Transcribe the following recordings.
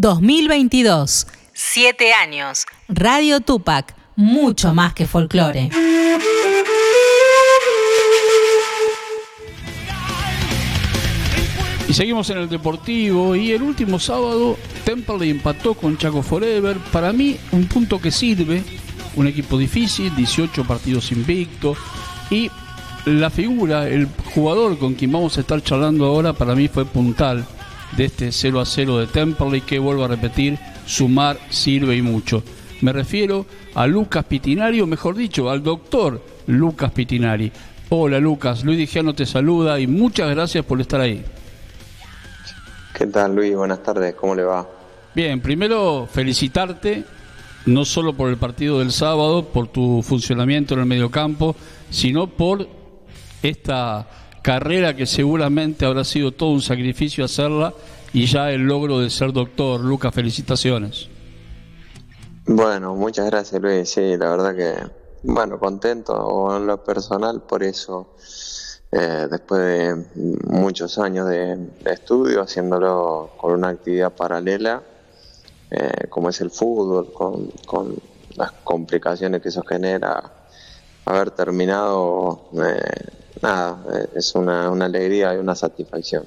2022. Siete años. Radio Tupac. Mucho más que folclore. Y seguimos en el Deportivo y el último sábado Temple empató con Chaco Forever. Para mí un punto que sirve, un equipo difícil, 18 partidos invictos y la figura, el jugador con quien vamos a estar charlando ahora para mí fue puntal de este 0 a 0 de Temple y que vuelvo a repetir, sumar sirve y mucho. Me refiero a Lucas Pitinari, o mejor dicho, al doctor Lucas Pitinari. Hola Lucas, Luis Digiano te saluda y muchas gracias por estar ahí. ¿Qué tal Luis? Buenas tardes, ¿cómo le va? Bien, primero felicitarte, no solo por el partido del sábado, por tu funcionamiento en el mediocampo, sino por esta carrera que seguramente habrá sido todo un sacrificio hacerla y ya el logro de ser doctor. Lucas, felicitaciones. Bueno, muchas gracias Luis, sí, la verdad que, bueno, contento en lo personal por eso eh, después de muchos años de, estudio, haciéndolo con una actividad paralela, eh, como es el fútbol, con, las complicaciones que eso genera, haber terminado, eh, nada, es una, alegría y una satisfacción.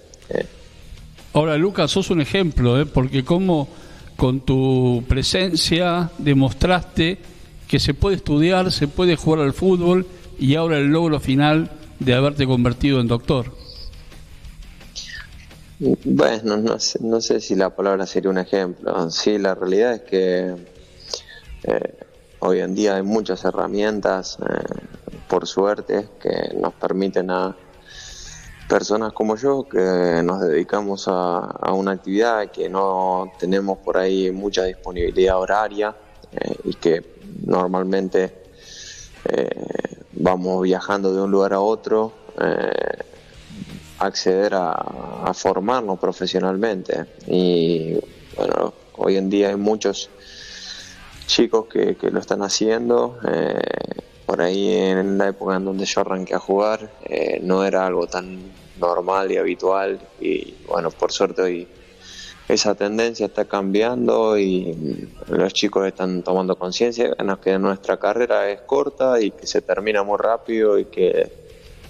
Ahora, Lucas, sos un ejemplo, porque como con tu presencia demostraste que se puede estudiar, se puede jugar al fútbol y ahora el logro final de haberte convertido en doctor? Bueno, no sé, no sé si la palabra sería un ejemplo. Sí, la realidad es que eh, hoy en día hay muchas herramientas, eh, por suerte, que nos permiten a personas como yo que nos dedicamos a, una actividad que no tenemos por ahí mucha disponibilidad horaria eh, y que normalmente vamos viajando de un lugar a otro, eh, acceder a, formarnos profesionalmente. Y bueno, hoy en día hay muchos chicos que, lo están haciendo. Eh, por ahí en la época en donde yo arranqué a jugar eh, no era algo tan normal y habitual y bueno, por suerte hoy esa tendencia está cambiando y los chicos están tomando conciencia de que nuestra carrera es corta y que se termina muy rápido y que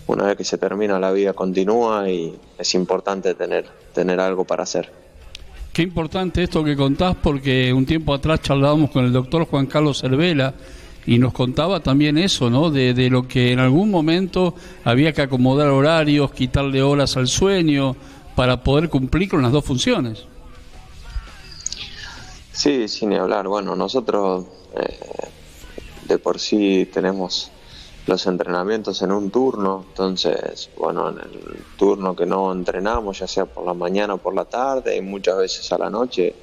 una vez que se termina la vida continúa y es importante tener, tener algo para hacer. Qué importante esto que contás porque un tiempo atrás charlábamos con el doctor Juan Carlos Cervela y nos contaba también eso, ¿no? De, lo que en algún momento había que acomodar horarios, quitarle horas al sueño para poder cumplir con las dos funciones. Sí, sin hablar. Bueno, nosotros eh, de por sí tenemos los entrenamientos en un turno, entonces, bueno, en el turno que no entrenamos, ya sea por la mañana o por la tarde, y muchas veces a la noche,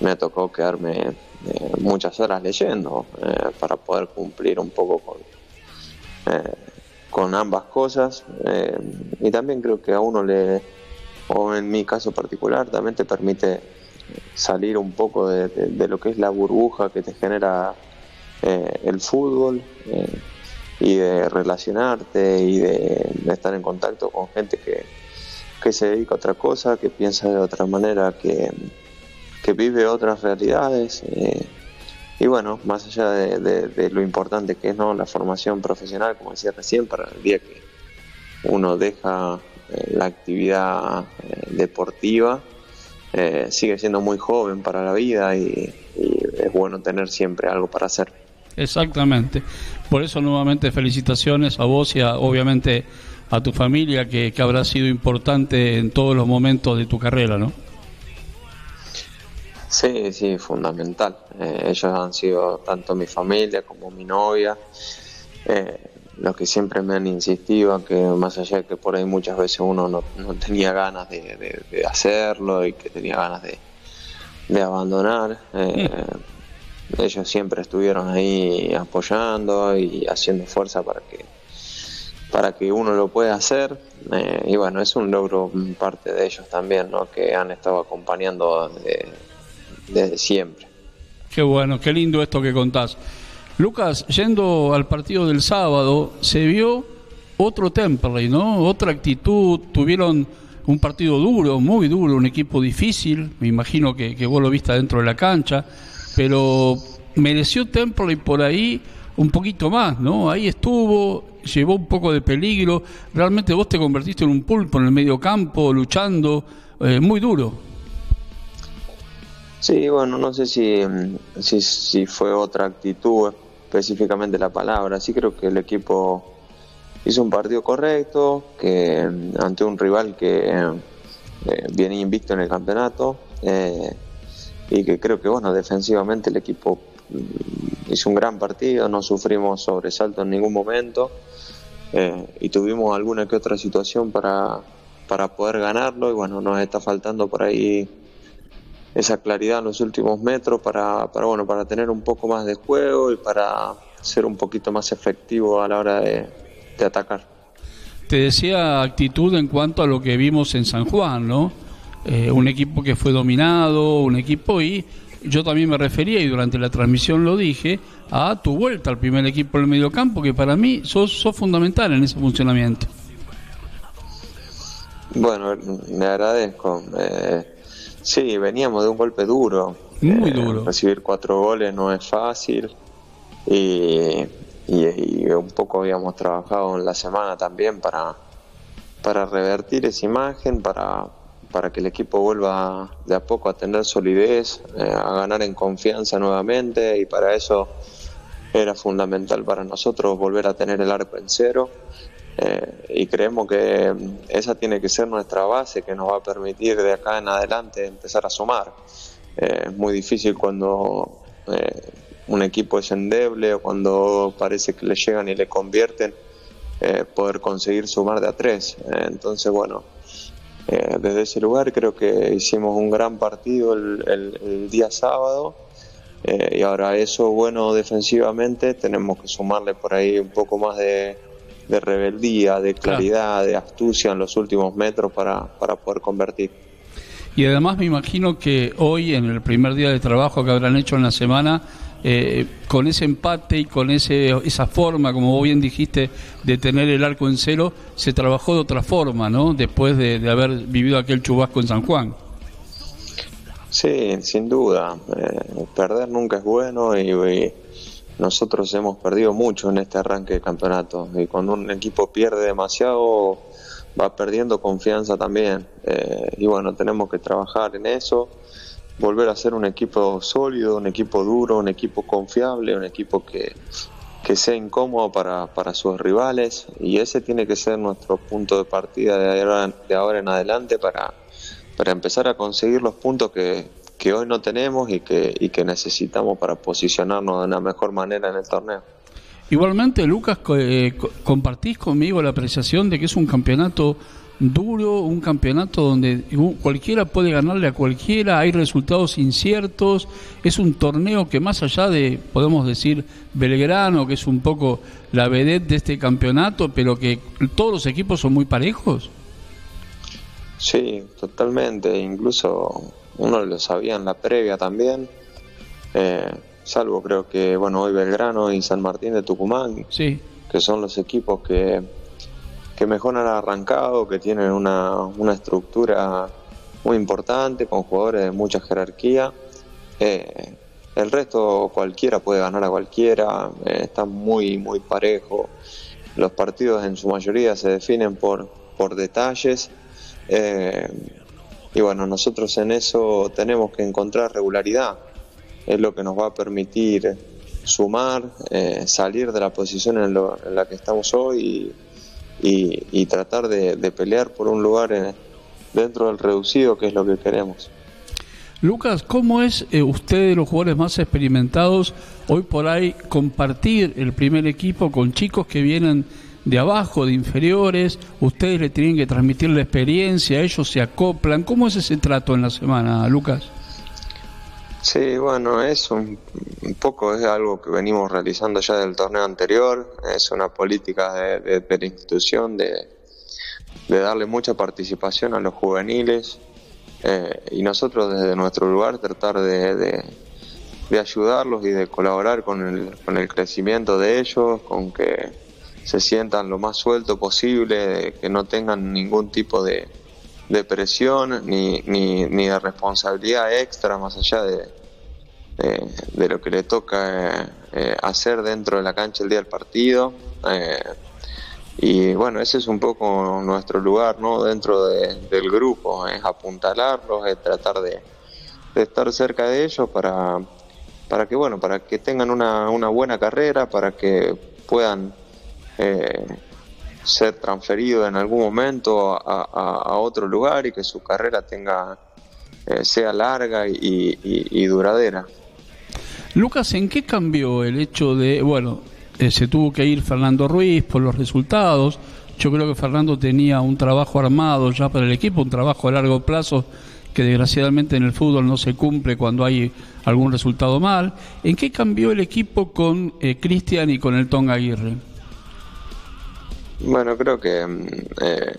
me tocó quedarme eh, muchas horas leyendo eh, para poder cumplir un poco con, con ambas cosas. y también creo que a uno le, o en mi caso particular, también te permite salir un poco de, lo que es la burbuja que te genera eh, el fútbol eh, y de relacionarte y de, estar en contacto con gente que, se dedica a otra cosa, que piensa de otra manera, que, vive otras realidades. Eh, y bueno, más allá de, lo importante que es ¿no? la formación profesional, como decía recién, para el día que uno deja la actividad deportiva, eh, sigue siendo muy joven para la vida y, es bueno tener siempre algo para hacer. Exactamente. Por eso nuevamente felicitaciones a vos y obviamente a tu familia que, habrá sido importante en todos los momentos de tu carrera, ¿no? Sí, sí, fundamental. Eh, ellos han sido tanto mi familia como mi novia. Eh, los que siempre me han insistido, que más allá de que por ahí muchas veces uno no, tenía ganas de, hacerlo y que tenía ganas de, abandonar, eh, ellos siempre estuvieron ahí apoyando y haciendo fuerza para que para que uno lo pueda hacer eh, y bueno es un logro parte de ellos también ¿no? que han estado acompañando desde siempre qué bueno qué lindo esto que contás Lucas, yendo al partido del sábado, se vio otro Temperley, ¿no? Otra actitud, tuvieron un partido duro, muy duro, un equipo difícil, me imagino que, que vos lo viste dentro de la cancha, pero mereció Temple y por ahí un poquito más, ¿no? Ahí estuvo, llevó un poco de peligro, realmente vos te convertiste en un pulpo en el medio campo, luchando, eh, muy duro. Sí, bueno, no sé si, si, si fue otra actitud específicamente la palabra, sí creo que el equipo hizo un partido correcto, que ante un rival que eh, viene invicto en el campeonato eh, y que creo que bueno defensivamente el equipo mm, hizo un gran partido, no sufrimos sobresalto en ningún momento eh, y tuvimos alguna que otra situación para, para poder ganarlo y bueno nos está faltando por ahí esa claridad en los últimos metros para, para bueno para tener un poco más de juego y para ser un poquito más efectivo a la hora de, de atacar. Te decía actitud en cuanto a lo que vimos en San Juan, ¿no? Eh, un equipo que fue dominado, un equipo y yo también me refería y durante la transmisión lo dije a tu vuelta al primer equipo del medio campo que para mí sos, sos fundamental en ese funcionamiento. Bueno, me agradezco. Eh, sí, veníamos de un golpe duro. Muy eh, duro. Recibir cuatro goles no es fácil y y, un poco habíamos trabajado en la semana también para, para revertir esa imagen, para, para que el equipo vuelva de a poco a tener solidez, eh, a ganar en confianza nuevamente y para eso era fundamental para nosotros volver a tener el arco en cero. Eh, y creemos que esa tiene que ser nuestra base que nos va a permitir de acá en adelante empezar a sumar. Eh, es muy difícil cuando un equipo es endeble o cuando parece que le llegan y le convierten, eh, poder conseguir sumar de a tres. Eh, entonces, bueno, eh, desde ese lugar creo que hicimos un gran partido el, día sábado. y ahora eso, bueno, defensivamente tenemos que sumarle por ahí un poco más de, rebeldía, de claridad, de astucia en los últimos metros para, para poder convertir. Y además me imagino que hoy, en el primer día de trabajo que habrán hecho en la semana, eh, con ese empate y con ese, esa forma, como vos bien dijiste, de tener el arco en cero, se trabajó de otra forma, ¿no? Después de, haber vivido aquel chubasco en San Juan. Sí, sin duda. Eh, perder nunca es bueno y, nosotros hemos perdido mucho en este arranque de campeonato. Y cuando un equipo pierde demasiado, va perdiendo confianza también. Eh, y bueno, tenemos que trabajar en eso volver a ser un equipo sólido, un equipo duro, un equipo confiable, un equipo que, sea incómodo para, para, sus rivales y ese tiene que ser nuestro punto de partida de ahora, de ahora en adelante para, para empezar a conseguir los puntos que, que hoy no tenemos y que, y que necesitamos para posicionarnos de una mejor manera en el torneo. Igualmente, Lucas, eh, compartís conmigo la apreciación de que es un campeonato duro, un campeonato donde cualquiera puede ganarle a cualquiera, hay resultados inciertos, es un torneo que más allá de, podemos decir, Belgrano, que es un poco la vedette de este campeonato, pero que todos los equipos son muy parejos. Sí, totalmente, incluso uno lo sabía en la previa también, eh, salvo creo que, bueno, hoy Belgrano y San Martín de Tucumán, sí. que son los equipos que que mejor han arrancado, que tienen una, una estructura muy importante, con jugadores de mucha jerarquía. Eh, el resto cualquiera puede ganar a cualquiera, eh, está muy, muy parejo. Los partidos en su mayoría se definen por, por detalles. Eh, y bueno, nosotros en eso tenemos que encontrar regularidad. Es lo que nos va a permitir sumar, salir de la posición en, en la que estamos hoy y, y, tratar de, pelear por un lugar dentro del reducido, que es lo que queremos. Lucas, ¿cómo es eh, usted de los jugadores más experimentados hoy por ahí compartir el primer equipo con chicos que vienen de abajo, de inferiores? Ustedes le tienen que transmitir la experiencia, ellos se acoplan. ¿Cómo es ese trato en la semana, Lucas? Sí, bueno, es un, poco es algo que venimos realizando ya del torneo anterior, es una política de, la institución de, darle mucha participación a los juveniles eh, y nosotros desde nuestro lugar tratar de, ayudarlos y de colaborar con el, con el crecimiento de ellos, con que se sientan lo más suelto posible, que no tengan ningún tipo de, presión ni, ni, ni, de responsabilidad extra más allá de, de, lo que le toca eh, hacer dentro de la cancha el día del partido. y bueno, ese es un poco nuestro lugar ¿no? dentro del grupo, es apuntalarlos, es tratar de, de estar cerca de ellos para, para que bueno, para que tengan una, una buena carrera, para que puedan eh, ser transferidos en algún momento a, otro lugar y que su carrera tenga eh, sea larga y, duradera. Lucas, ¿en qué cambió el hecho de, bueno, eh, se tuvo que ir Fernando Ruiz por los resultados? Yo creo que Fernando tenía un trabajo armado ya para el equipo, un trabajo a largo plazo que desgraciadamente en el fútbol no se cumple cuando hay algún resultado mal. ¿En qué cambió el equipo con eh, Cristian y con el Tonga Aguirre? Bueno, creo que mm, eh,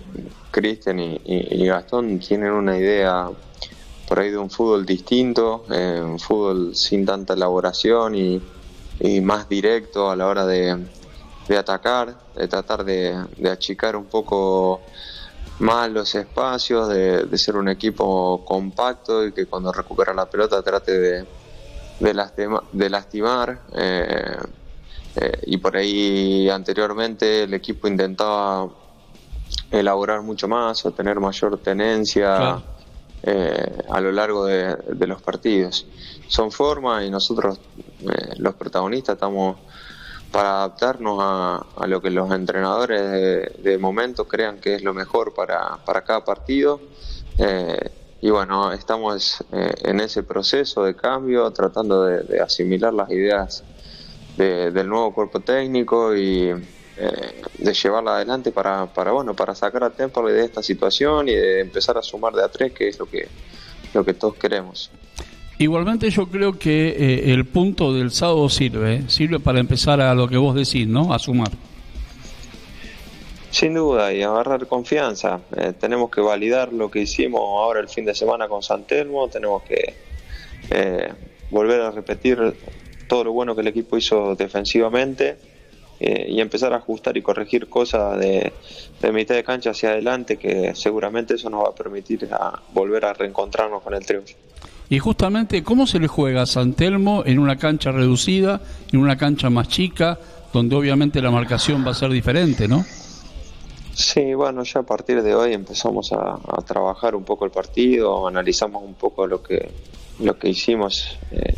Cristian y, Gastón tienen una idea por ahí de un fútbol distinto, eh, un fútbol sin tanta elaboración y, más directo a la hora de, atacar, de tratar de achicar un poco más los espacios, de, ser un equipo compacto y que cuando recupera la pelota trate de, de, lastimar. Eh, eh, y por ahí anteriormente el equipo intentaba elaborar mucho más o tener mayor tenencia eh, a lo largo de, los partidos. Son formas y nosotros, los protagonistas, estamos para adaptarnos a, lo que los entrenadores de, momento crean que es lo mejor para, cada partido. Eh, y bueno, estamos eh, en ese proceso de cambio, tratando de, asimilar las ideas del nuevo cuerpo técnico y eh, de llevarla adelante para, para, bueno, para sacar a Temple de esta situación y de empezar a sumar de a tres, que es lo que, lo que todos queremos. Igualmente yo creo que eh, el punto del sábado sirve, ¿eh? sirve para empezar a lo que vos decís, ¿no? A sumar. Sin duda, y agarrar confianza. Eh, tenemos que validar lo que hicimos ahora el fin de semana con San Telmo, tenemos que volver a repetir todo lo bueno que el equipo hizo defensivamente y empezar a ajustar y corregir cosas de, de, mitad de cancha hacia adelante, que seguramente eso nos va a permitir a volver a reencontrarnos con el triunfo. Y justamente, ¿cómo se le juega a San Telmo en una cancha reducida, en una cancha más chica, donde obviamente la marcación va a ser diferente, ¿no? Sí, bueno, ya a partir de hoy empezamos a, trabajar un poco el partido, analizamos un poco lo que, lo que hicimos eh,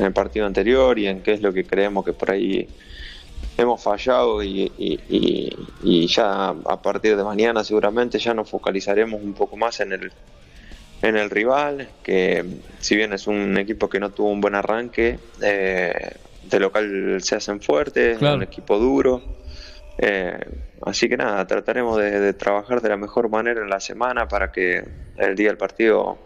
en el partido anterior y en qué es lo que creemos que por ahí hemos fallado y, y, ya a partir de mañana seguramente ya nos focalizaremos un poco más en el, en el rival, que si bien es un equipo que no tuvo un buen arranque, eh, de local se hacen fuertes, un equipo duro. Eh, así que nada, trataremos de, trabajar de la mejor manera en la semana para que el día del partido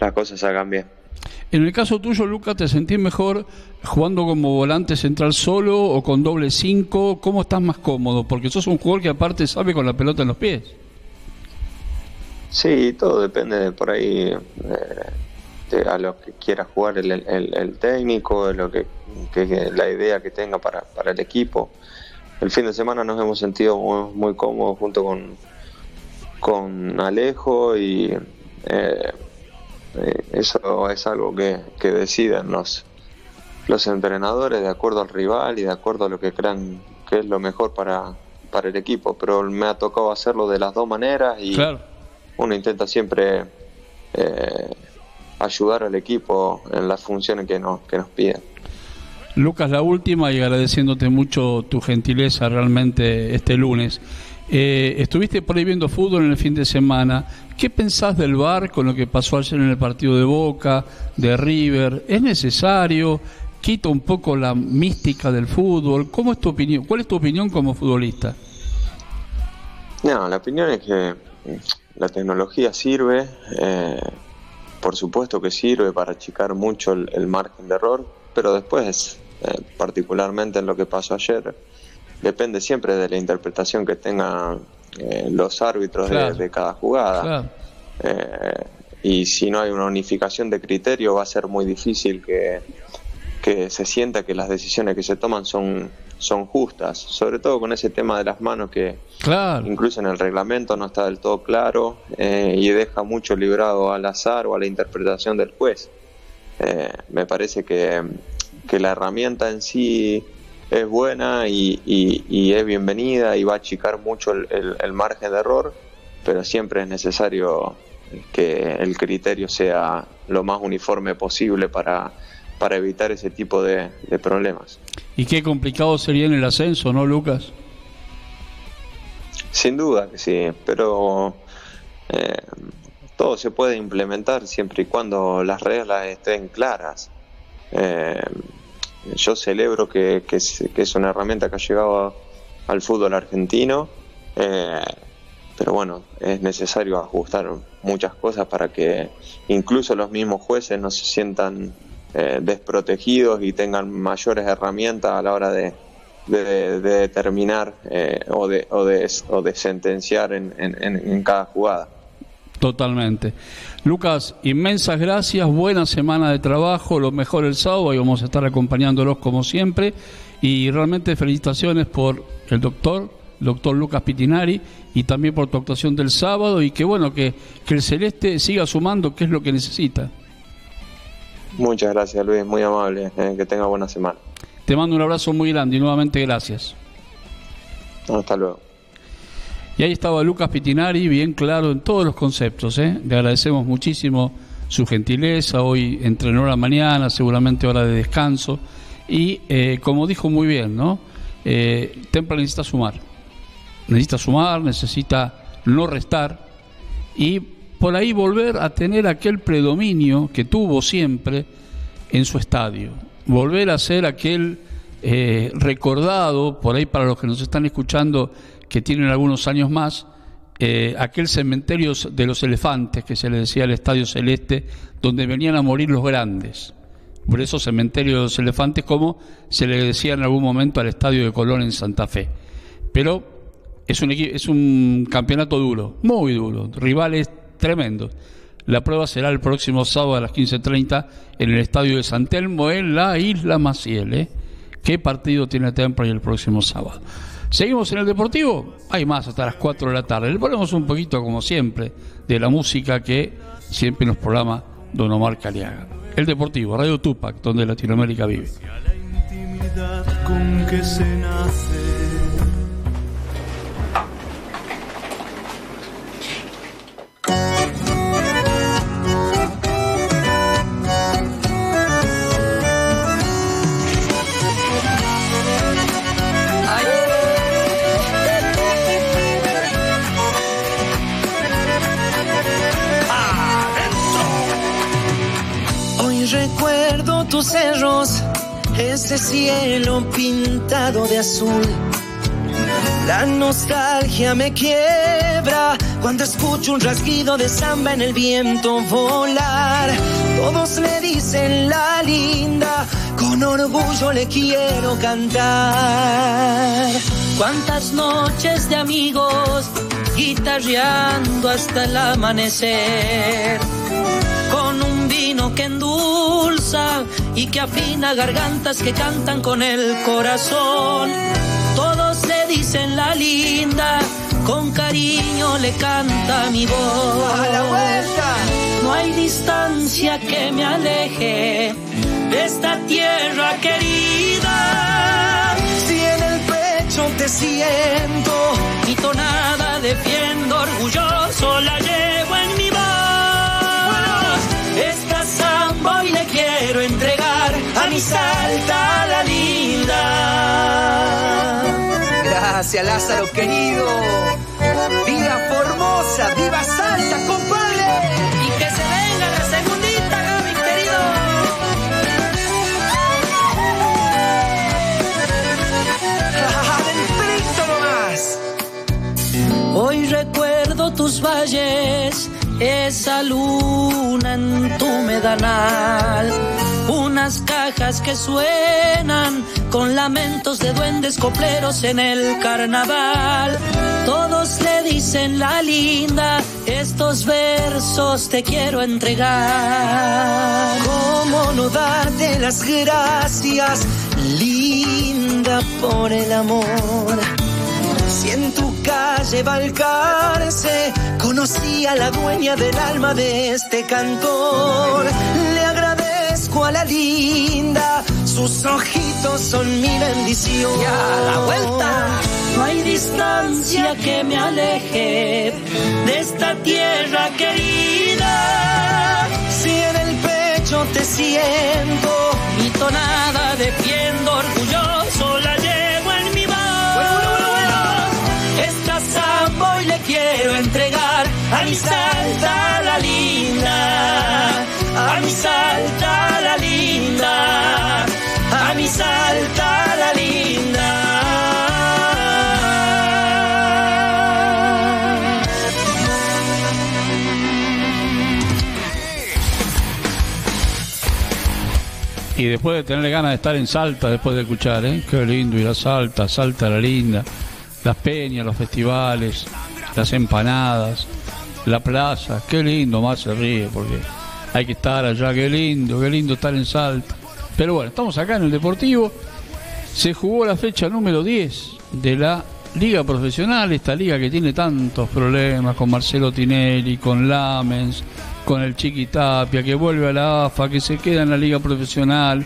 las cosas salgan bien. En el caso tuyo, Lucas, ¿te sentís mejor jugando como volante central solo o con doble 5? ¿Cómo estás más cómodo? Porque sos un jugador que aparte sabe con la pelota en los pies. Sí, todo depende de por ahí de, a lo que quiera jugar el, técnico, de lo que, la idea que tenga para, para, el equipo. El fin de semana nos hemos sentido muy, cómodos junto con, con Alejo y eh, eh, eso es algo que, que deciden los, los entrenadores de acuerdo al rival y de acuerdo a lo que crean que es lo mejor para, para el equipo. Pero me ha tocado hacerlo de las dos maneras y uno intenta siempre eh, ayudar al equipo en las funciones que nos, que nos piden. Lucas, la última y agradeciéndote mucho tu gentileza realmente este lunes. Eh, estuviste por ahí viendo fútbol en el fin de semana. ¿Qué pensás del VAR con lo que pasó ayer en el partido de Boca, de River? ¿Es necesario? ¿Quita un poco la mística del fútbol? ¿Cómo es tu opinión? ¿Cuál es tu opinión como futbolista? No, la opinión es que la tecnología sirve, eh, por supuesto que sirve para achicar mucho el, margen de error, pero después, eh, particularmente en lo que pasó ayer, depende siempre de la interpretación que tengan eh, los árbitros de, cada jugada. y si no hay una unificación de criterio, va a ser muy difícil que, que se sienta que las decisiones que se toman son, son justas, sobre todo con ese tema de las manos que incluso en el reglamento no está del todo claro eh, y deja mucho librado al azar o a la interpretación del juez. Eh, me parece que, la herramienta en sí es buena y, es bienvenida y va a achicar mucho el, margen de error, pero siempre es necesario que el criterio sea lo más uniforme posible para, para evitar ese tipo de, problemas. Y qué complicado sería en el ascenso, ¿no, Lucas? Sin duda que sí, pero eh, todo se puede implementar siempre y cuando las reglas estén claras. Eh, yo celebro que, es, una herramienta que ha llegado al fútbol argentino, eh, pero bueno, es necesario ajustar muchas cosas para que incluso los mismos jueces no se sientan eh, desprotegidos y tengan mayores herramientas a la hora de, determinar o, de, o, de, sentenciar en cada jugada. Totalmente. Lucas, inmensas gracias, buena semana de trabajo, lo mejor el sábado y vamos a estar acompañándolos como siempre. Y realmente felicitaciones por el doctor, doctor Lucas Pitinari, y también por tu actuación del sábado y que bueno, que, que el Celeste siga sumando, que es lo que necesita. Muchas gracias Luis, muy amable, eh, que tenga buena semana. Te mando un abrazo muy grande y nuevamente gracias. Hasta luego. Y ahí estaba Lucas Pitinari, bien claro en todos los conceptos. ¿eh? Le agradecemos muchísimo su gentileza. Hoy entrenó la mañana, seguramente hora de descanso. Y eh, como dijo muy bien, ¿no? Eh, necesita sumar. Necesita sumar, necesita no restar. Y por ahí volver a tener aquel predominio que tuvo siempre en su estadio. Volver a ser aquel eh, recordado, por ahí para los que nos están escuchando, que tienen algunos años más, eh, aquel cementerio de los elefantes que se le decía el Estadio Celeste, donde venían a morir los grandes. Por eso cementerio de los elefantes, como se le decía en algún momento al Estadio de Colón en Santa Fe. Pero es un, es un campeonato duro, muy duro, rivales tremendos. La prueba será el próximo sábado a las 15.30 en el Estadio de San Telmo, en la Isla Maciel. ¿eh? ¿Qué partido tiene Tempra el próximo sábado? Seguimos en el Deportivo, hay más hasta las 4 de la tarde. Le ponemos un poquito, como siempre, de la música que siempre nos programa Don Omar Caliaga. El Deportivo, Radio Tupac, donde Latinoamérica vive. Tus cerros, ese cielo pintado de azul. La nostalgia me quiebra cuando escucho un rasguido de samba en el viento volar. Todos le dicen la linda, con orgullo le quiero cantar. Cuántas noches de amigos guitarreando hasta el amanecer y que afina gargantas que cantan con el corazón. Todos le dicen la linda, con cariño le canta mi voz. A la vuelta. No hay distancia que me aleje de esta tierra querida. Si en el pecho te siento, mi tonada defiendo orgulloso la llevo en mi quiero entregar a mi salta la linda. Gracias, Lázaro querido. Viva Formosa, viva Salta, compadre. Y que se venga la segundita, mi querido. Adentrito nomás. Hoy recuerdo tus valles esa luna en tu medanal. Unas cajas que suenan con lamentos de duendes copleros en el carnaval. Todos le dicen la linda, estos versos te quiero entregar. ¿Cómo no darte las gracias, linda? por el amor. Si en tu calle Balcarce conocí a la dueña del alma de este cantor, le a la linda, sus ojitos son mi bendición. Y a la vuelta, no hay distancia que me aleje de esta tierra querida. Si en el pecho te siento, mi tonada defiendo orgulloso la llevo en mi voz. Esta samba y le quiero entregar a mi salta después de tener ganas de estar en Salta, después de escuchar, ¿eh? Qué lindo ir a Salta, Salta la linda, las peñas, los festivales, las empanadas, la plaza, qué lindo, más se ríe, porque hay que estar allá, qué lindo, qué lindo estar en Salta. Pero bueno, estamos acá en el Deportivo, se jugó la fecha número 10 de la Liga Profesional, esta liga que tiene tantos problemas con Marcelo Tinelli, con Lamens, con el Chiquitapia, que vuelve a la AFA, que se queda en la liga profesional,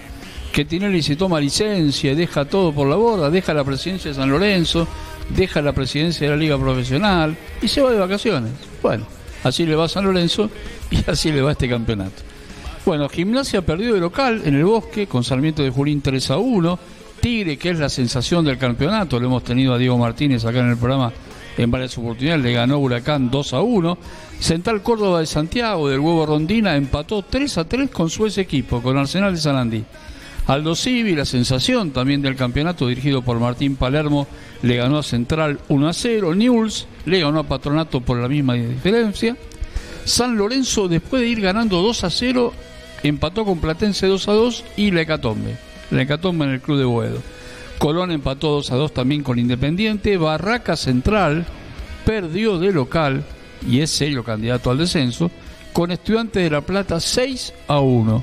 que Tinelli se toma licencia deja todo por la borda, deja la presidencia de San Lorenzo, deja la presidencia de la liga profesional y se va de vacaciones. Bueno, así le va San Lorenzo y así le va este campeonato. Bueno, Gimnasia perdió de local en el bosque con Sarmiento de Junín 3 a 1. Tigre, que es la sensación del campeonato, lo hemos tenido a Diego Martínez acá en el programa en varias oportunidades, le ganó Huracán 2 a 1. Central Córdoba de Santiago del Huevo Rondina empató 3 a 3 con su ex equipo, con Arsenal de Salandí. Aldo Civi, la sensación también del campeonato dirigido por Martín Palermo, le ganó a Central 1 a 0. Newell's le ganó a Patronato por la misma diferencia. San Lorenzo, después de ir ganando 2 a 0, empató con Platense 2 a 2 y la Hecatombe. La Hecatombe en el Club de Boedo. Colón empató 2 a 2 también con Independiente. Barraca Central perdió de local y es serio candidato al descenso con Estudiantes de La Plata 6 a 1.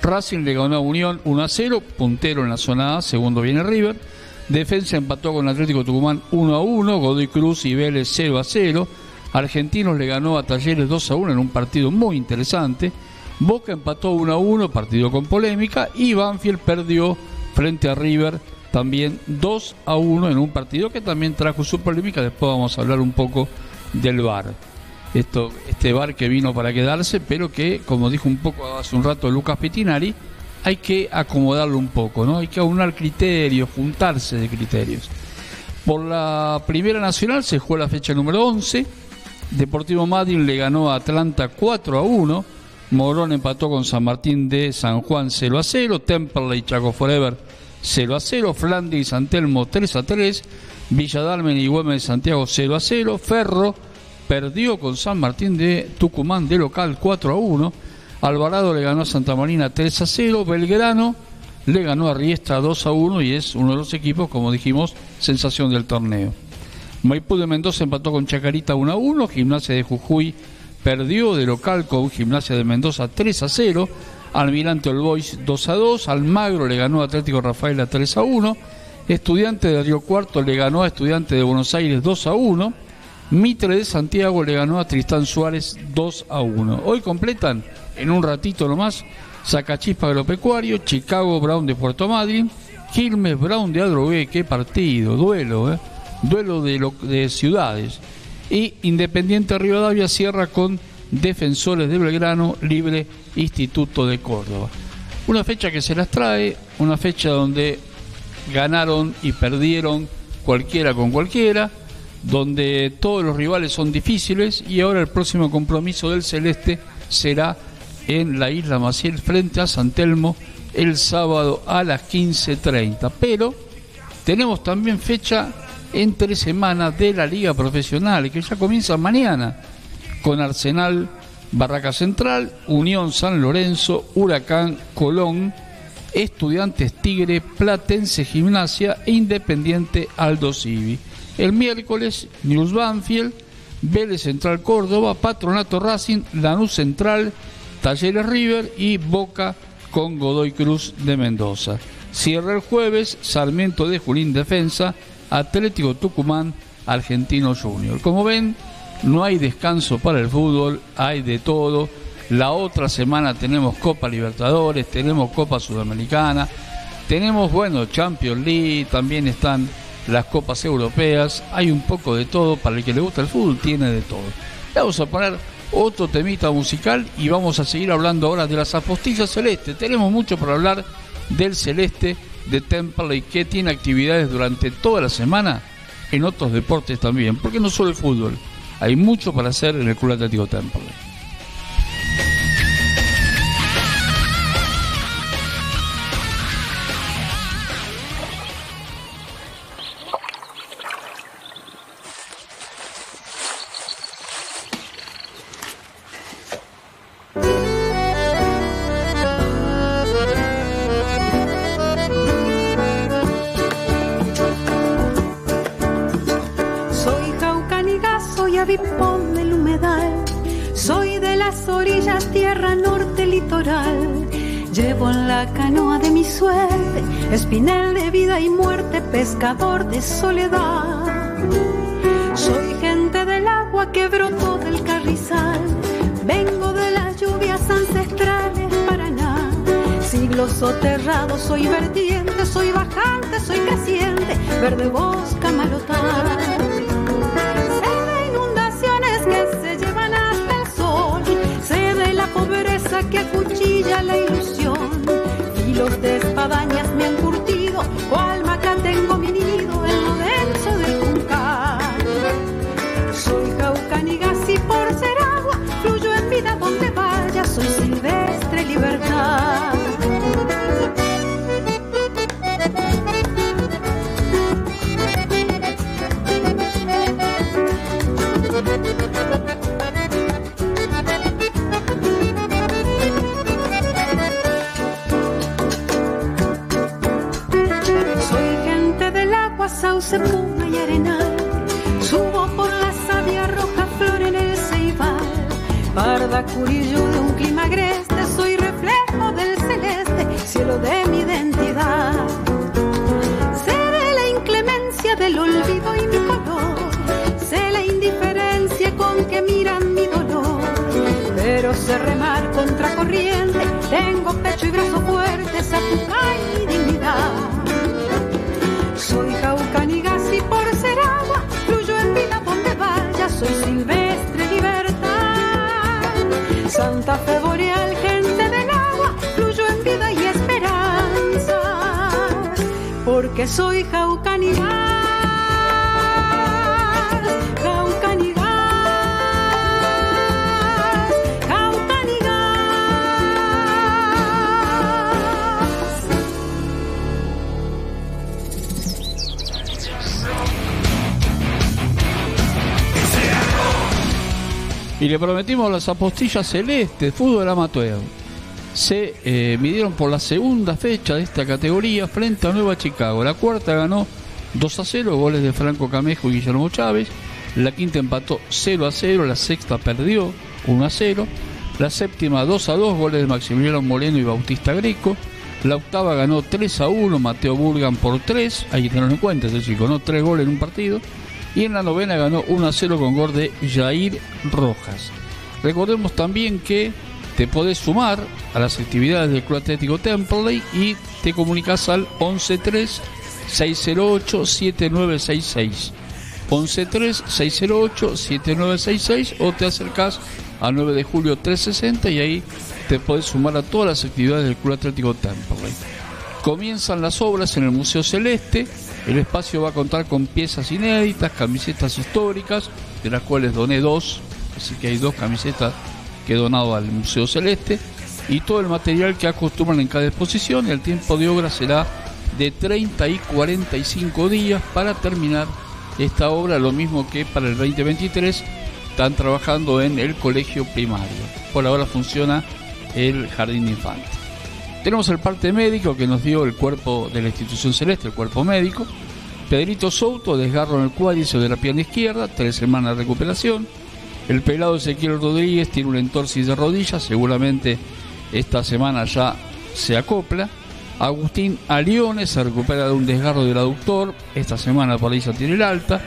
Racing le ganó a Unión 1 a 0, puntero en la zona A, segundo viene River. Defensa empató con Atlético Tucumán 1 a 1, Godoy Cruz y Vélez 0 a 0. Argentinos le ganó a Talleres 2 a 1 en un partido muy interesante. Boca empató 1 a 1, partido con polémica. Y Banfield perdió frente a River también 2 a 1 en un partido que también trajo su polémica. Después vamos a hablar un poco del VAR. Esto, este VAR que vino para quedarse, pero que, como dijo un poco hace un rato Lucas Petinari, hay que acomodarlo un poco, ¿no? Hay que aunar criterios, juntarse de criterios. Por la Primera Nacional se jugó la fecha número 11. Deportivo Madrid le ganó a Atlanta 4 a 1. Morón empató con San Martín de San Juan 0 a 0. Temperley y Chaco Forever 0 a 0. Flandes y San Telmo 3 a 3. Villadalmen y Güemes de Santiago 0 a 0. Ferro perdió con San Martín de Tucumán de local 4 a 1. Alvarado le ganó a Santa Marina 3 a 0. Belgrano le ganó a Riestra 2 a 1 y es uno de los equipos, como dijimos, sensación del torneo. Maipú de Mendoza empató con Chacarita 1 a 1. Gimnasia de Jujuy perdió de local con Gimnasia de Mendoza 3 a 0. Almirante Olbois 2 a 2. Almagro le ganó a Atlético Rafaela 3 a 1. Estudiante de Río Cuarto le ganó a Estudiante de Buenos Aires 2 a 1. Mitre de Santiago le ganó a Tristán Suárez 2 a 1. Hoy completan en un ratito nomás Zacachispa Agropecuario, Chicago Brown de Puerto Madryn, Quilmes Brown de Adrogué, qué partido, duelo, ¿eh? duelo de, de ciudades. Y Independiente Rivadavia cierra con Defensores de Belgrano, Libre Instituto de Córdoba. Una fecha que se las trae, una fecha donde ganaron y perdieron cualquiera con cualquiera, donde todos los rivales son difíciles y ahora el próximo compromiso del Celeste será en la isla Maciel frente a San Telmo el sábado a las 15.30. Pero tenemos también fecha entre semanas de la Liga Profesional que ya comienza mañana con Arsenal Barraca Central, Unión San Lorenzo, Huracán Colón, Estudiantes Tigre, Platense Gimnasia e Independiente Aldo Civi. El miércoles, News Banfield, Vélez Central Córdoba, Patronato Racing, Lanús Central, Talleres River y Boca con Godoy Cruz de Mendoza. Cierra el jueves Sarmiento de Junín Defensa, Atlético Tucumán, Argentino Junior. Como ven, no hay descanso para el fútbol, hay de todo. La otra semana tenemos Copa Libertadores, tenemos Copa Sudamericana, tenemos, bueno, Champions League, también están las copas europeas, hay un poco de todo, para el que le gusta el fútbol tiene de todo. Vamos a poner otro temita musical y vamos a seguir hablando ahora de las apostillas celestes. Tenemos mucho para hablar del celeste de Temple y que tiene actividades durante toda la semana en otros deportes también, porque no solo el fútbol, hay mucho para hacer en el Club Atlético Temple. Que acuchilla la ilusión los de espadañas me han curillo de un clima agreste, soy reflejo del celeste, cielo de mi identidad. De la inclemencia del olvido y mi color. Sé la indiferencia con que miran mi dolor. Pero sé remar contra corriente, tengo pecho y brazo porque soy jaucanigas. y le prometimos las apostillas celestes, fútbol amateur. Se eh, midieron por la segunda fecha de esta categoría frente a Nueva Chicago. La cuarta ganó 2 a 0, goles de Franco Camejo y Guillermo Chávez. La quinta empató 0 a 0, la sexta perdió 1 a 0. La séptima 2 a 2, goles de Maximiliano Moreno y Bautista Greco. La octava ganó 3 a 1, Mateo Burgan por 3. Hay que tenerlo en cuenta, ese chico, ¿no? 3 goles en un partido y en la novena ganó 1 a 0 con gol de Jair Rojas. Recordemos también que te podés sumar a las actividades del Club Atlético Temple y te comunicas al 113 608 7966. 113 608 7966 o te acercas a 9 de julio 360 y ahí te podés sumar a todas las actividades del Club Atlético Temple. Comienzan las obras en el Museo Celeste el espacio va a contar con piezas inéditas, camisetas históricas, de las cuales doné dos, así que hay dos camisetas que donado al Museo Celeste, y todo el material que acostumbran en cada exposición. El tiempo de obra será de 30 y 45 días para terminar esta obra, lo mismo que para el 2023 están trabajando en el colegio primario. Por ahora funciona el jardín de infantes. Tenemos el parte médico que nos dio el cuerpo de la institución celeste, el cuerpo médico. Pedrito Souto, desgarro en el cuádriceps de la pierna izquierda, tres semanas de recuperación. El pelado Ezequiel Rodríguez tiene un entorsis de rodillas, seguramente esta semana ya se acopla. Agustín Alione se recupera de un desgarro del aductor. Esta semana se tiene el alta.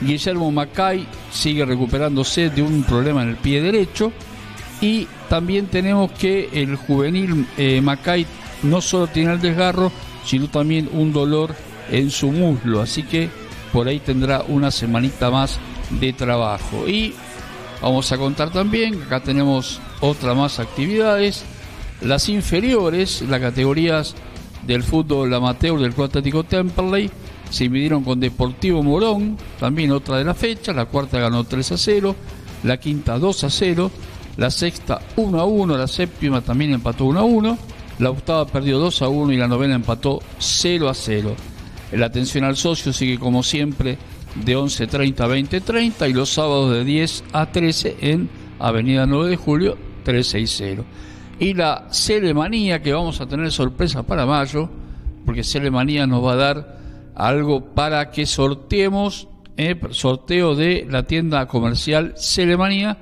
Guillermo Macay sigue recuperándose de un problema en el pie derecho. Y también tenemos que el juvenil eh, Macay no solo tiene el desgarro, sino también un dolor en su muslo. Así que por ahí tendrá una semanita más de trabajo. Y vamos a contar también, acá tenemos otra más actividades. Las inferiores, las categorías del fútbol amateur del Club Atlético Temperley se midieron con Deportivo Morón, también otra de la fecha, la cuarta ganó 3 a 0, la quinta 2 a 0, la sexta 1 a 1, la séptima también empató 1 a 1, la octava perdió 2 a 1 y la novena empató 0 a 0. La atención al socio sigue como siempre de 11.30 a 20.30 y los sábados de 10 a 13 en Avenida 9 de Julio 360. Y la Celemanía, que vamos a tener sorpresa para mayo, porque Celemanía nos va a dar algo para que sorteemos, eh, sorteo de la tienda comercial Celemanía,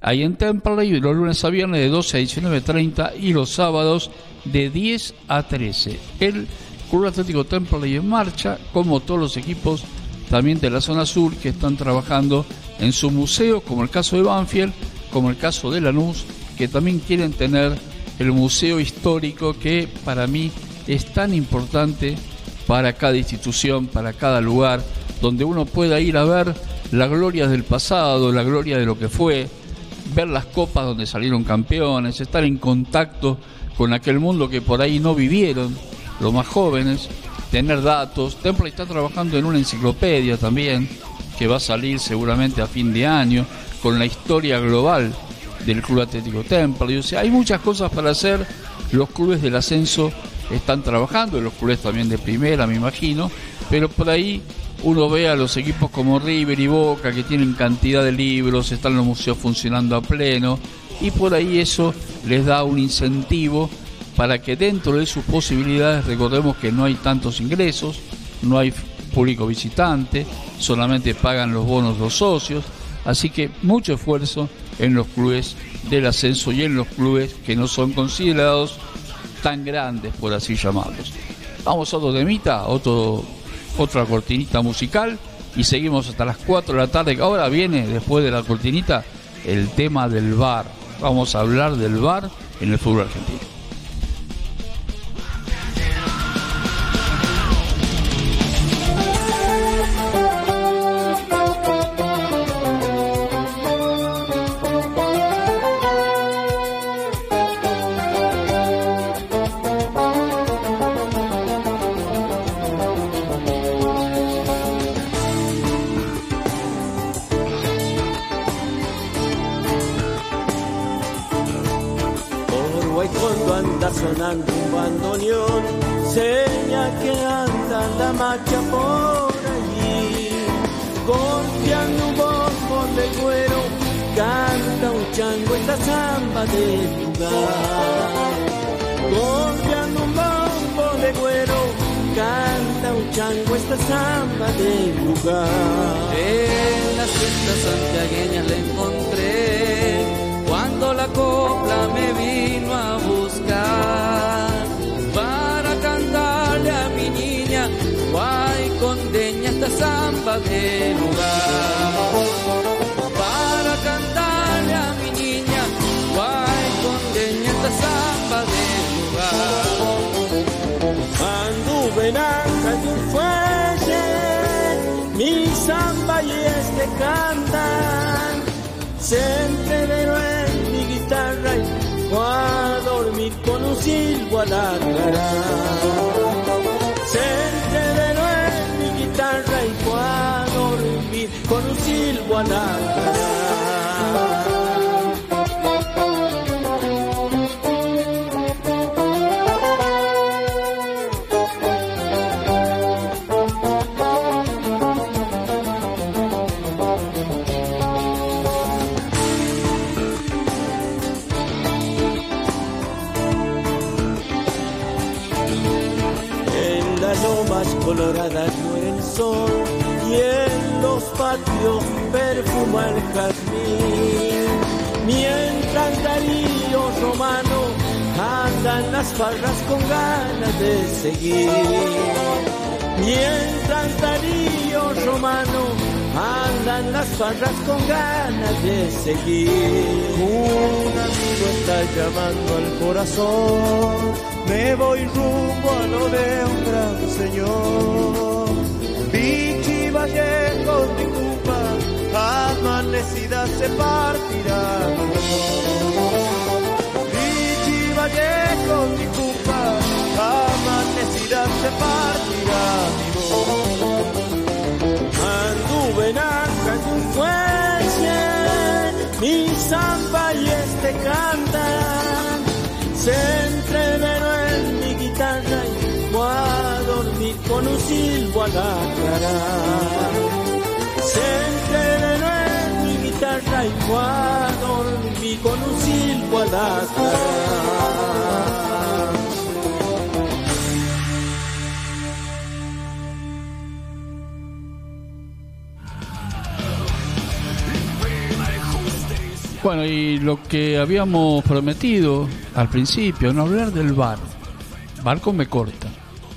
ahí en Temperley, los lunes a viernes de 12 a 19.30 y los sábados de 10 a 13. El Club Atlético Temperley en marcha, como todos los equipos también de la zona sur que están trabajando en su museo, como el caso de Banfield, como el caso de Lanús, que también quieren tener el museo histórico que para mí es tan importante para cada institución, para cada lugar, donde uno pueda ir a ver la gloria del pasado, la gloria de lo que fue, ver las copas donde salieron campeones, estar en contacto con aquel mundo que por ahí no vivieron, los más jóvenes, tener datos. Temple está trabajando en una enciclopedia también, que va a salir seguramente a fin de año, con la historia global del Club Atlético Temple. O sea, hay muchas cosas para hacer. Los clubes del ascenso están trabajando, los clubes también de primera, me imagino, pero por ahí uno ve a los equipos como River y Boca que tienen cantidad de libros, están los museos funcionando a pleno y por ahí eso les da un incentivo para que dentro de sus posibilidades, recordemos que no hay tantos ingresos, no hay público visitante, solamente pagan los bonos los socios, así que mucho esfuerzo en los clubes del ascenso y en los clubes que no son considerados tan grandes, por así llamarlos. Vamos a otro temita, otro, otra cortinita musical y seguimos hasta las 4 de la tarde. Ahora viene, después de la cortinita, el tema del bar. Vamos a hablar del bar en el fútbol argentino. le cantan. Se en mi guitarra y fue a dormir con un silbo a la cara. Se en mi guitarra y fue a dormir con un silbo a la. Mientras Darío Romano andan las farras con ganas de seguir. Mientras Darío Romano andan las farras con ganas de seguir. Un amigo está llamando al corazón, me voy rumbo a lo de un gran señor. Vichy Vallejo, mi amanecida se partirá. Vichy Vallejo, mi culpa, amanecida se partirá. Anduve en Acá, en mi samba y este cantan. Se entreveró en mi guitarra y fue a dormir con un silbo a la cara. Se a dormir con un silbo. Bueno, y lo que habíamos prometido al principio, no hablar del bar. Barco me corta.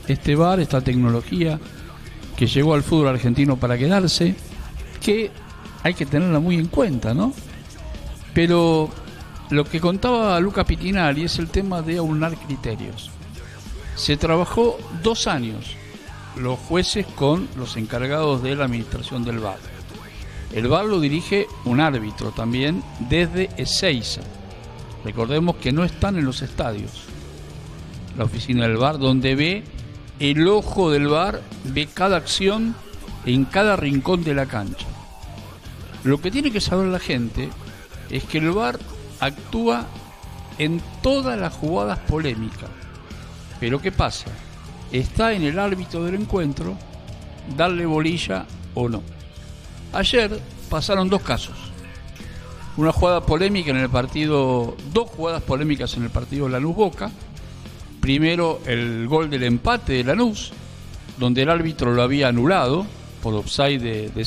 Este bar, esta tecnología que llegó al fútbol argentino para quedarse, que hay que tenerla muy en cuenta, ¿no? Pero lo que contaba Luca Pitinari es el tema de aunar criterios. Se trabajó dos años los jueces con los encargados de la administración del bar el VAR lo dirige un árbitro también desde Ezeiza. Recordemos que no están en los estadios. La oficina del VAR donde ve el ojo del VAR, ve cada acción en cada rincón de la cancha. Lo que tiene que saber la gente es que el VAR actúa en todas las jugadas polémicas. Pero ¿qué pasa? Está en el árbitro del encuentro darle bolilla o no. Ayer pasaron dos casos. Una jugada polémica en el partido, dos jugadas polémicas en el partido Lanús Boca. Primero el gol del empate de Lanús, donde el árbitro lo había anulado por offside de, de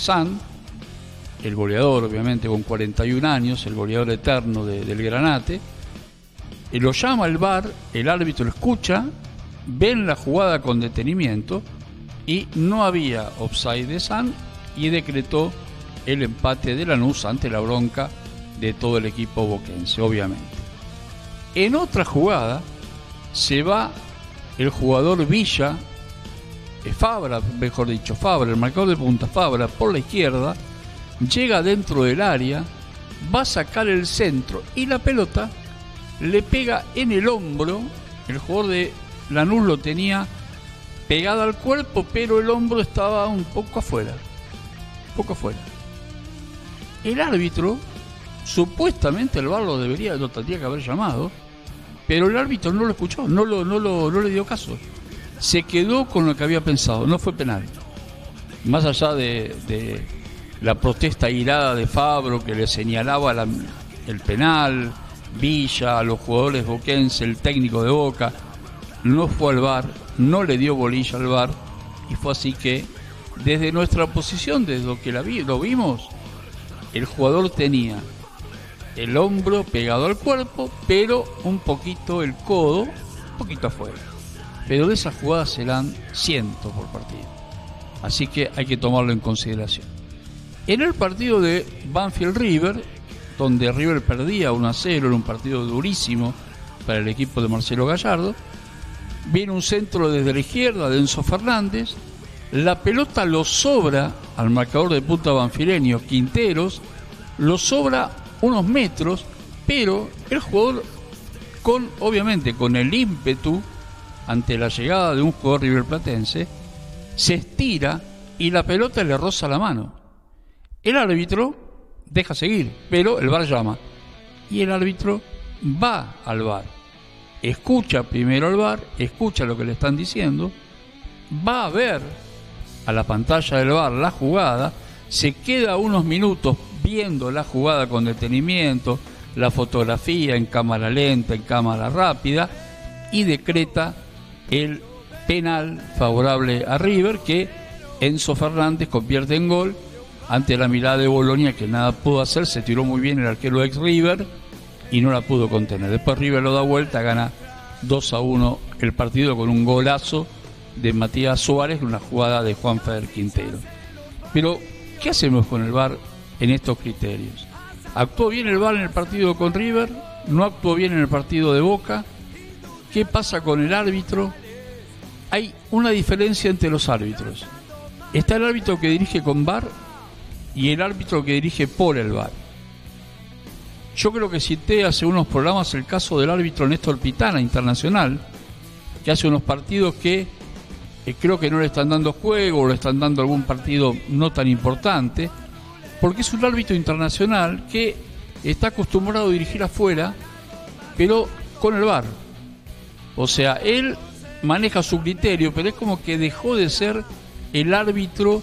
el goleador obviamente con 41 años, el goleador eterno del Granate. Lo llama el VAR, el árbitro escucha, ven la jugada con detenimiento y no había offside de San y decretó el empate de Lanús ante la bronca de todo el equipo boquense, obviamente. En otra jugada se va el jugador Villa, eh, Fabra, mejor dicho, Fabra, el marcador de punta Fabra por la izquierda, llega dentro del área, va a sacar el centro y la pelota le pega en el hombro, el jugador de Lanús lo tenía pegado al cuerpo, pero el hombro estaba un poco afuera poco fuera. El árbitro, supuestamente el bar lo debería, lo tendría que haber llamado, pero el árbitro no lo escuchó, no, lo, no, lo, no le dio caso. Se quedó con lo que había pensado, no fue penal. Más allá de, la protesta irada de Fabro que le señalaba el penal, Villa, a los jugadores boquense, el técnico de Boca, no fue al bar, no le dio bolilla al bar y fue así que desde nuestra posición, desde lo que la vi, lo vimos, el jugador tenía el hombro pegado al cuerpo, pero un poquito el codo, un poquito afuera. Pero de esas jugadas serán cientos por partido. Así que hay que tomarlo en consideración. En el partido de Banfield River, donde River perdía 1 a 0, era un partido durísimo para el equipo de Marcelo Gallardo, viene un centro desde la izquierda de Enzo Fernández, la pelota lo sobra al marcador de punta banfileño Quinteros, lo sobra unos metros, pero el jugador con obviamente con el ímpetu ante la llegada de un jugador riverplatense se estira y la pelota le roza la mano. El árbitro deja seguir, pero el bar llama y el árbitro va al bar. Escucha primero al bar, escucha lo que le están diciendo, va a ver a la pantalla del bar la jugada, se queda unos minutos viendo la jugada con detenimiento, la fotografía en cámara lenta, en cámara rápida, y decreta el penal favorable a River que Enzo Fernández convierte en gol ante la mirada de Bolonia que nada pudo hacer, se tiró muy bien el arquero ex River y no la pudo contener. Después River lo da vuelta, gana 2 a 1 el partido con un golazo de Matías Suárez, una jugada de Juan Feder Quintero. Pero, ¿qué hacemos con el VAR en estos criterios? ¿Actuó bien el VAR en el partido con River? ¿No actuó bien en el partido de Boca? ¿Qué pasa con el árbitro? Hay una diferencia entre los árbitros. Está el árbitro que dirige con VAR y el árbitro que dirige por el VAR. Yo creo que cité hace unos programas el caso del árbitro Néstor Pitana, internacional, que hace unos partidos que eh, creo que no le están dando juego o le están dando algún partido no tan importante, porque es un árbitro internacional que está acostumbrado a dirigir afuera, pero con el VAR. O sea, él maneja su criterio, pero es como que dejó de ser el árbitro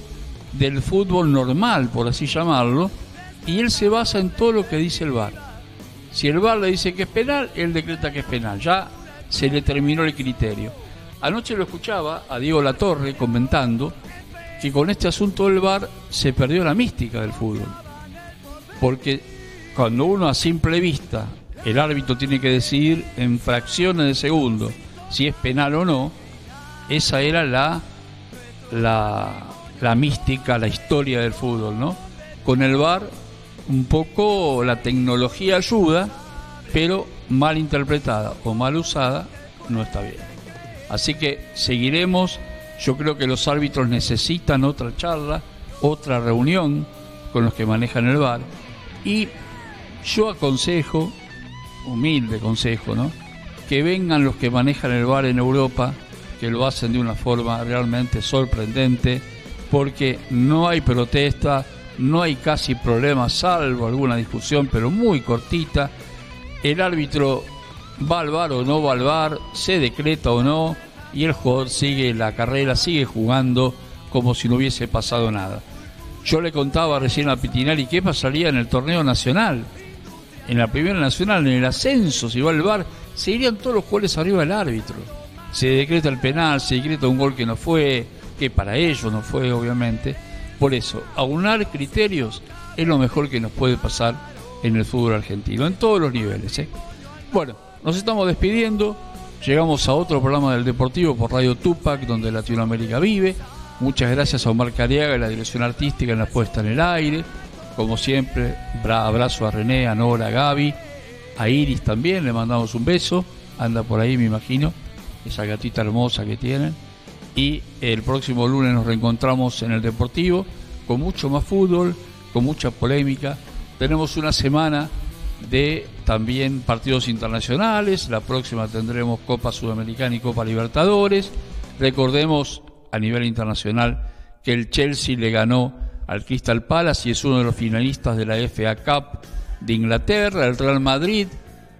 del fútbol normal, por así llamarlo, y él se basa en todo lo que dice el VAR. Si el VAR le dice que es penal, él decreta que es penal. Ya se le terminó el criterio. Anoche lo escuchaba a Diego Latorre comentando que con este asunto del VAR se perdió la mística del fútbol. Porque cuando uno a simple vista, el árbitro tiene que decidir en fracciones de segundo si es penal o no, esa era la, la, la mística, la historia del fútbol, ¿no? Con el VAR un poco la tecnología ayuda, pero mal interpretada o mal usada no está bien. Así que seguiremos, yo creo que los árbitros necesitan otra charla, otra reunión con los que manejan el bar y yo aconsejo, humilde consejo, ¿no? Que vengan los que manejan el bar en Europa, que lo hacen de una forma realmente sorprendente, porque no hay protesta, no hay casi problemas, salvo alguna discusión, pero muy cortita. El árbitro va al bar o no va al bar, se decreta o no, y el jugador sigue la carrera, sigue jugando como si no hubiese pasado nada. Yo le contaba recién a Pitinari qué pasaría en el torneo nacional, en la primera nacional, en el ascenso, si va al bar, se irían todos los goles arriba del árbitro. Se decreta el penal, se decreta un gol que no fue, que para ellos no fue, obviamente por eso, aunar criterios es lo mejor que nos puede pasar en el fútbol argentino, en todos los niveles. ¿eh? Bueno, nos estamos despidiendo. Llegamos a otro programa del Deportivo por Radio Tupac, donde Latinoamérica vive. Muchas gracias a Omar Cariaga la dirección artística en la puesta en el aire. Como siempre, abrazo a René, a Nora, a Gaby, a Iris también, le mandamos un beso. Anda por ahí, me imagino, esa gatita hermosa que tienen y el próximo lunes nos reencontramos en el Deportivo con mucho más fútbol, con mucha polémica. Tenemos una semana de también partidos internacionales, la próxima tendremos Copa Sudamericana y Copa Libertadores. Recordemos a nivel internacional que el Chelsea le ganó al Crystal Palace y es uno de los finalistas de la FA Cup de Inglaterra. El Real Madrid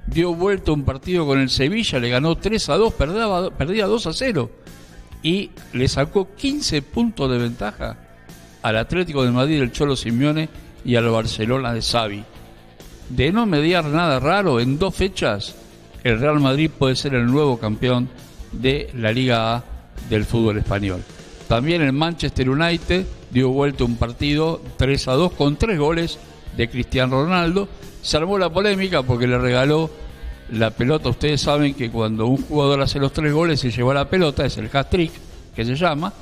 dio vuelta un partido con el Sevilla, le ganó 3 a 2, perdía, perdía 2 a 0 y le sacó 15 puntos de ventaja al Atlético de Madrid del Cholo Simeone y al Barcelona de Xavi. De no mediar nada raro, en dos fechas el Real Madrid puede ser el nuevo campeón de la Liga A del fútbol español. También el Manchester United dio vuelta un partido 3 a 2 con tres goles de Cristiano Ronaldo. Se armó la polémica porque le regaló la pelota, ustedes saben que cuando un jugador hace los tres goles y lleva la pelota, es el hat-trick que se llama,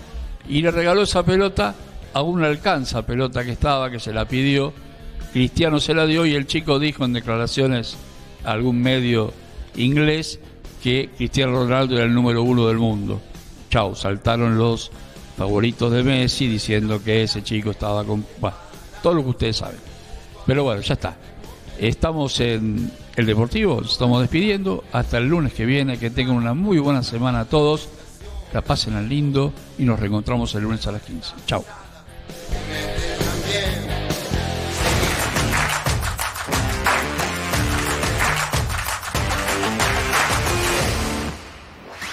y le regaló esa pelota a una alcanza pelota que estaba, que se la pidió, Cristiano se la dio y el chico dijo en declaraciones a algún medio inglés que Cristiano Ronaldo era el número uno del mundo. Chau, saltaron los favoritos de Messi diciendo que ese chico estaba con... Bueno, todo lo que ustedes saben. Pero bueno, ya está. Estamos en el Deportivo, estamos despidiendo. Hasta el lunes que viene, que tengan una muy buena semana a todos. La pasen al lindo y nos reencontramos el lunes a las 15. Chao.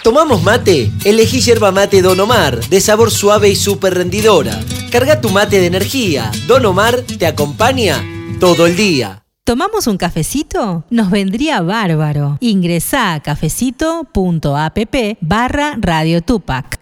¿Tomamos mate? Elegí yerba mate Don Omar, de sabor suave y súper rendidora. Carga tu mate de energía. Don Omar te acompaña todo el día. ¿Tomamos un cafecito? Nos vendría bárbaro. Ingresa a cafecito.app barra Radio Tupac.